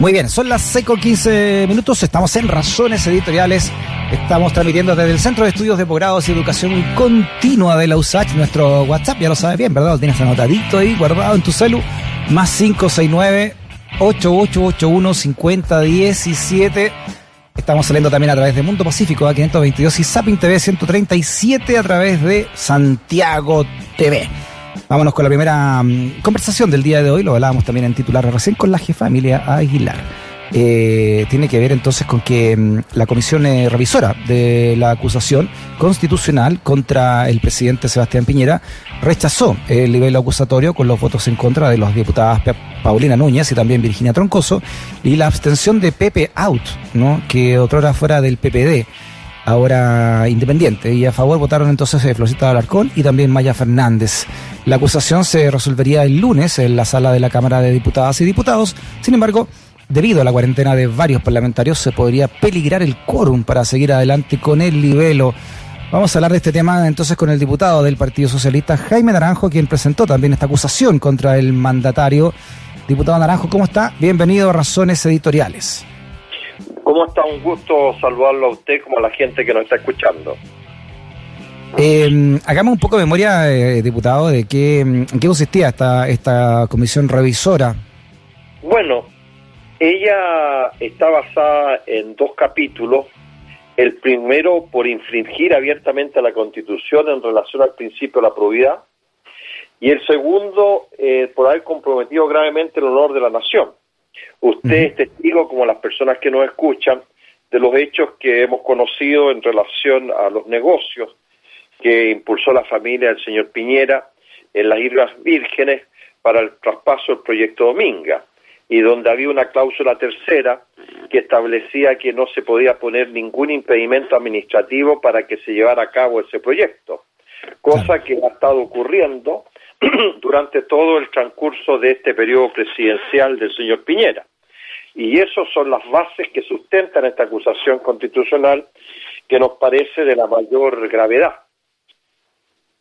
Muy bien, son las 6 con 15 minutos, estamos en Razones Editoriales, estamos transmitiendo desde el Centro de Estudios de Posgrados y Educación Continua de la USACH, nuestro WhatsApp, ya lo sabes bien, ¿verdad? Lo tienes anotadito ahí, guardado en tu celu, más 569 8881 5017 Estamos saliendo también a través de Mundo Pacífico a 522 y Zapping TV 137 a través de Santiago TV. Vámonos con la primera mm, conversación del día de hoy, lo hablábamos también en titular recién con la jefa Emilia Aguilar. Eh, tiene que ver entonces con que mm, la comisión eh, revisora de la acusación constitucional contra el presidente Sebastián Piñera rechazó el nivel acusatorio con los votos en contra de las diputadas Paulina Núñez y también Virginia Troncoso y la abstención de Pepe Out, ¿no? que otrora fuera del PPD ahora independiente. Y a favor votaron entonces eh, Florcita Alarcón y también Maya Fernández. La acusación se resolvería el lunes en la sala de la Cámara de Diputadas y Diputados. Sin embargo, debido a la cuarentena de varios parlamentarios, se podría peligrar el quórum para seguir adelante con el libelo. Vamos a hablar de este tema entonces con el diputado del Partido Socialista, Jaime Naranjo, quien presentó también esta acusación contra el mandatario. Diputado Naranjo, ¿cómo está? Bienvenido a Razones Editoriales. ¿Cómo está? Un gusto saludarlo a usted como a la gente que nos está escuchando. Eh, hagamos un poco de memoria, eh, diputado, de qué, en qué consistía esta, esta comisión revisora. Bueno, ella está basada en dos capítulos. El primero por infringir abiertamente la Constitución en relación al principio de la probidad y el segundo eh, por haber comprometido gravemente el honor de la nación. Usted es testigo, como las personas que nos escuchan, de los hechos que hemos conocido en relación a los negocios que impulsó la familia del señor Piñera en las Islas Vírgenes para el traspaso del proyecto Dominga y donde había una cláusula tercera que establecía que no se podía poner ningún impedimento administrativo para que se llevara a cabo ese proyecto, cosa que ha estado ocurriendo durante todo el transcurso de este periodo presidencial del señor Piñera. Y esas son las bases que sustentan esta acusación constitucional que nos parece de la mayor gravedad.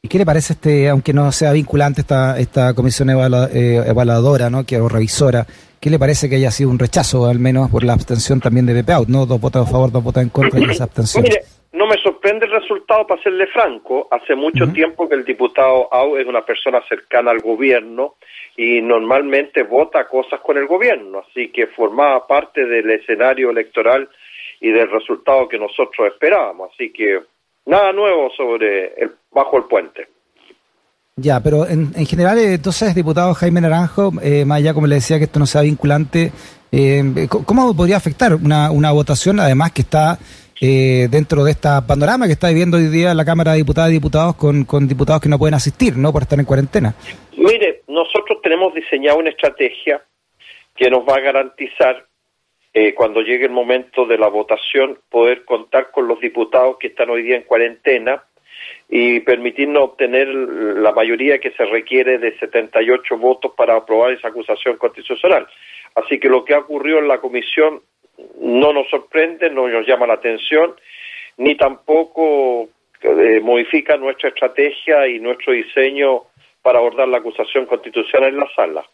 ¿Y qué le parece este, aunque no sea vinculante esta, esta comisión eh, evaluadora, ¿no? que, o revisora, qué le parece que haya sido un rechazo, al menos por la abstención también de BPAUT, ¿no? Dos votos a favor, dos votos en contra y esa abstención. Mire, no me sorprende el resultado, para serle franco. Hace mucho tiempo que el diputado Au es una persona cercana al gobierno y normalmente vota cosas con el gobierno, así que formaba parte del escenario electoral y del resultado que nosotros esperábamos. Así que nada nuevo sobre el bajo el puente. Ya, pero en, en general, eh, entonces, diputado Jaime Naranjo, eh, más allá como le decía que esto no sea vinculante, eh, ¿cómo podría afectar una, una votación, además que está eh, dentro de esta panorama que está viviendo hoy día la Cámara de Diputadas y Diputados con, con diputados que no pueden asistir, ¿no? Por estar en cuarentena. Mire, nosotros tenemos diseñado una estrategia que nos va a garantizar eh, cuando llegue el momento de la votación, poder contar con los diputados que están hoy día en cuarentena y permitirnos obtener la mayoría que se requiere de 78 votos para aprobar esa acusación constitucional. Así que lo que ha ocurrido en la comisión no nos sorprende, no nos llama la atención, ni tampoco eh, modifica nuestra estrategia y nuestro diseño para abordar la acusación constitucional en la sala.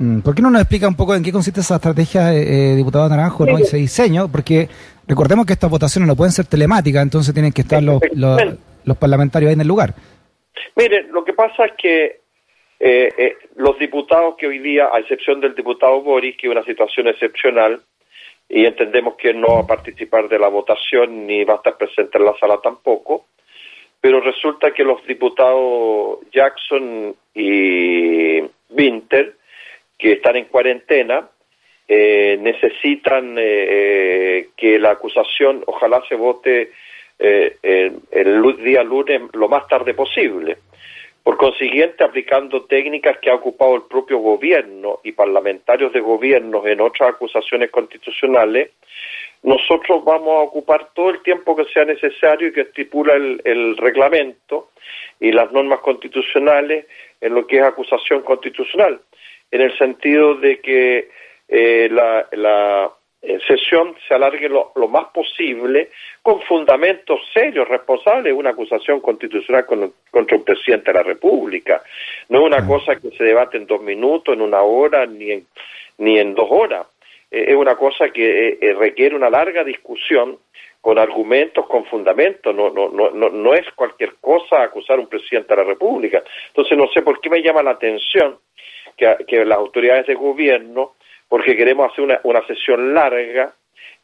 Mm, ¿Por qué no nos explica un poco en qué consiste esa estrategia, eh, eh diputado Naranjo, ¿no? ese diseño? Porque recordemos que estas votaciones no pueden ser telemáticas, entonces tienen que estar los, los, parlamentarios ahí en el lugar. Mire, lo que pasa es que eh, eh, los diputados que hoy día, a excepción del diputado Boris, que es una situación excepcional, y entendemos que no va a participar de la votación ni va a estar presente en la sala tampoco, pero resulta que los diputados Jackson y Winter que están en cuarentena, eh, necesitan eh, eh, que la acusación ojalá se vote el, día lunes lo más tarde posible. Por consiguiente, aplicando técnicas que ha ocupado el propio gobierno y parlamentarios de gobierno en otras acusaciones constitucionales, nosotros vamos a ocupar todo el tiempo que sea necesario y que estipula el reglamento y las normas constitucionales en lo que es acusación constitucional en el sentido de que eh, la, la eh, sesión se alargue lo, más posible con fundamentos serios, responsables, una acusación constitucional contra un presidente de la República. No es una cosa que se debate en dos minutos, en una hora, ni en, ni en dos horas. eh, es una cosa que eh, requiere una larga discusión con argumentos, con fundamentos, no, no, no, no, es cualquier cosa acusar a un presidente de la República. Entonces no sé por qué me llama la atención que, que las autoridades de gobierno, porque queremos hacer una, una sesión larga,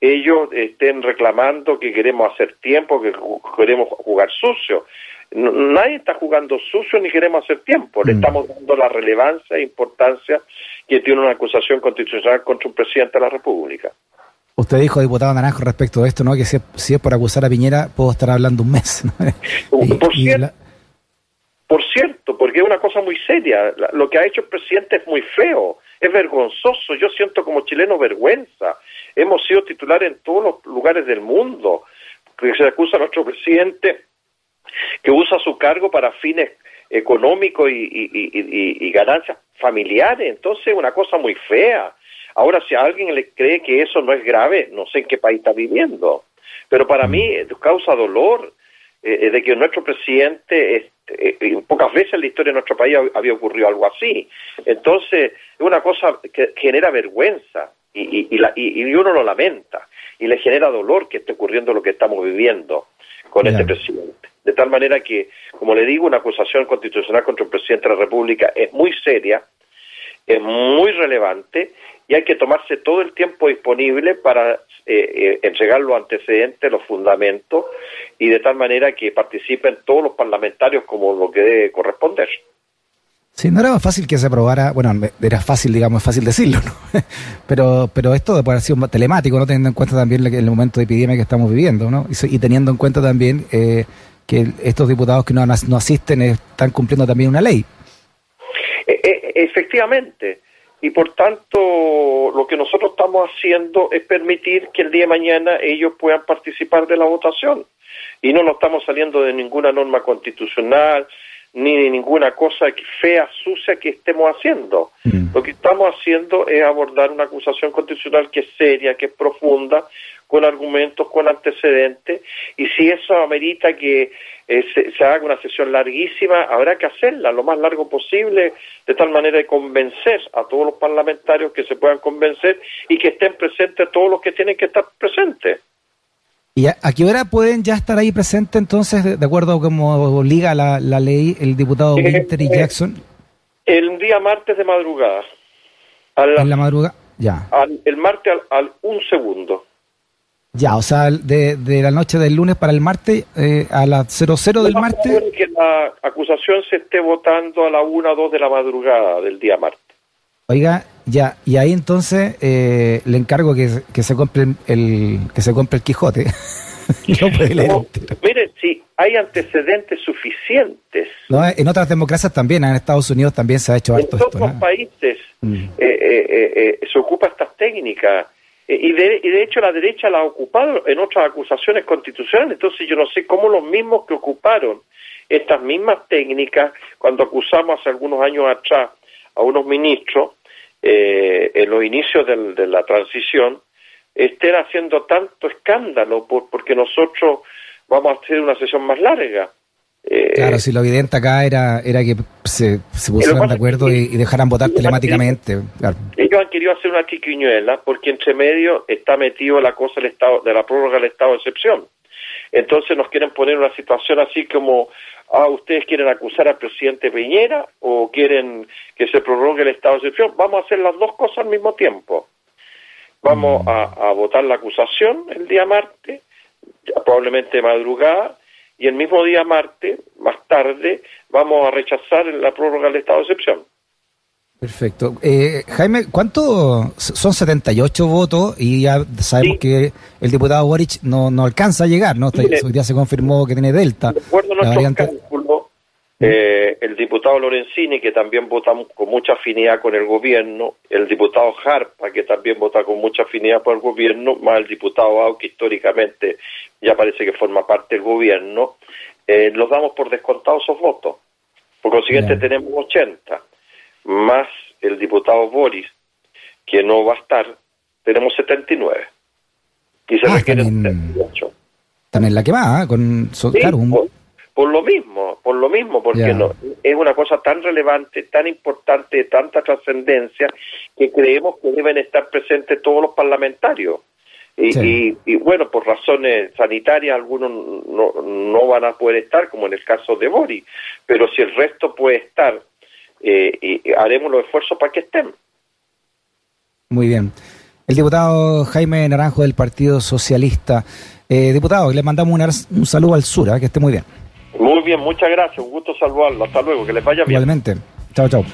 ellos estén reclamando que queremos hacer tiempo, que queremos jugar sucio. nadie está jugando sucio ni queremos hacer tiempo. Le mm. estamos dando la relevancia e importancia que tiene una acusación constitucional contra un presidente de la República. Usted dijo, diputado Naranjo, respecto de esto, ¿no? Que si, es por acusar a Piñera, puedo estar hablando un mes. por, cierto, por cierto, porque es una cosa muy seria. Lo que ha hecho el presidente es muy feo, es vergonzoso. Yo siento como chileno vergüenza. Hemos sido titulares en todos los lugares del mundo. Que se acusa a nuestro presidente que usa su cargo para fines económicos y, y, y ganancias familiares. Entonces, es una cosa muy fea. Ahora, si a alguien le cree que eso no es grave, no sé en qué país está viviendo. Pero para mí causa dolor eh, eh, de que nuestro presidente, este, pocas veces en la historia de nuestro país había ocurrido algo así. Entonces, es una cosa que genera vergüenza y, y, uno lo lamenta y le genera dolor que esté ocurriendo lo que estamos viviendo con este presidente. De tal manera que, como le digo, una acusación constitucional contra el presidente de la República es muy seria, es muy relevante y hay que tomarse todo el tiempo disponible para eh, eh, entregar los antecedentes, los fundamentos, y de tal manera que participen todos los parlamentarios como lo que debe corresponder. Sí, no era más fácil que se aprobara, bueno, era fácil, digamos, es fácil decirlo, ¿no? pero, pero esto de poder haber sido telemático, ¿no? Teniendo en cuenta también el momento de epidemia que estamos viviendo, ¿no? Y, teniendo en cuenta también eh, que estos diputados que no, no asisten están cumpliendo también una ley. efectivamente, y por tanto lo que nosotros estamos haciendo es permitir que el día de mañana ellos puedan participar de la votación. Y no nos estamos saliendo de ninguna norma constitucional ni de ninguna cosa fea, sucia que estemos haciendo. Mm. Lo que estamos haciendo es abordar una acusación constitucional que es seria, que es profunda, con argumentos, con antecedentes, y si eso amerita que eh, se, haga una sesión larguísima, habrá que hacerla lo más largo posible, de tal manera de convencer a todos los parlamentarios que se puedan convencer y que estén presentes todos los que tienen que estar presentes. ¿Y a, qué hora pueden ya estar ahí presentes entonces, de, acuerdo a cómo obliga la, ley, el diputado eh, Winter y eh, Jackson? El día martes de madrugada. ¿En la madrugada? Ya. el martes al un segundo. Ya, o sea, de, de la noche del lunes para el martes eh, a las 00 del martes. que la acusación se esté votando a la 1 o 2 de la madrugada del día martes. Oiga, ya, y ahí entonces eh, le encargo que, que, se compre el que se compre el Quijote. no puede leer mire, si hay antecedentes suficientes. No, en otras democracias también, en Estados Unidos también se ha hecho harto esto. En otros países mm. eh, eh, se ocupa estas técnicas eh, y de, y de hecho la derecha la ha ocupado en otras acusaciones constitucionales, entonces yo no sé cómo los mismos que ocuparon estas mismas técnicas cuando acusamos hace algunos años atrás a unos ministros eh, en los inicios de la transición estén haciendo tanto escándalo por, porque nosotros vamos a hacer una sesión más larga. Eh, claro, si lo evidente acá era, era que se, se pusieran de acuerdo y, dejaran votar telemáticamente. Ellos han querido hacer una chiquiñuela porque entre medio está metido la cosa del estado, de la prórroga del estado de excepción. Entonces nos quieren poner una situación así como, ah, ustedes quieren acusar al presidente Piñera o quieren que se prorrogue el estado de excepción. Vamos a hacer las dos cosas al mismo tiempo. Vamos mm. a, a votar la acusación el día martes, probablemente madrugada, y el mismo día martes, más tarde, vamos a rechazar la prórroga del estado de excepción. Perfecto. Eh, Jaime, ¿cuánto? Son 78 votos y ya sabemos que el diputado Boric no, no alcanza a llegar, ¿no? Hoy día se confirmó que tiene Delta. De acuerdo a nuestros cálculos, eh, el diputado Lorenzini, que también vota con mucha afinidad con el gobierno, el diputado Jarpa, que también vota con mucha afinidad por el gobierno, más el diputado Au, que históricamente ya parece que forma parte del gobierno, eh, los damos por descontados esos votos. Por consiguiente, tenemos 80, más el diputado Boris, que no va a estar, tenemos 79. Y se ah, requieren también, También la que va, ¿eh? con, sí, por lo mismo, por lo mismo, porque no es una cosa tan relevante, tan importante, de tanta trascendencia, que creemos que deben estar presentes todos los parlamentarios. Y, y, bueno, por razones sanitarias algunos no, no van a poder estar, como en el caso de Boris, pero si el resto puede estar, eh, y haremos los esfuerzos para que estén. Muy bien. El diputado Jaime Naranjo del Partido Socialista. Eh, diputado, le mandamos un, saludo al sur, ¿eh? que esté muy bien. Muy bien, muchas gracias, un gusto saludarlo. Hasta luego, que les vaya bien. Igualmente. Chao, chao.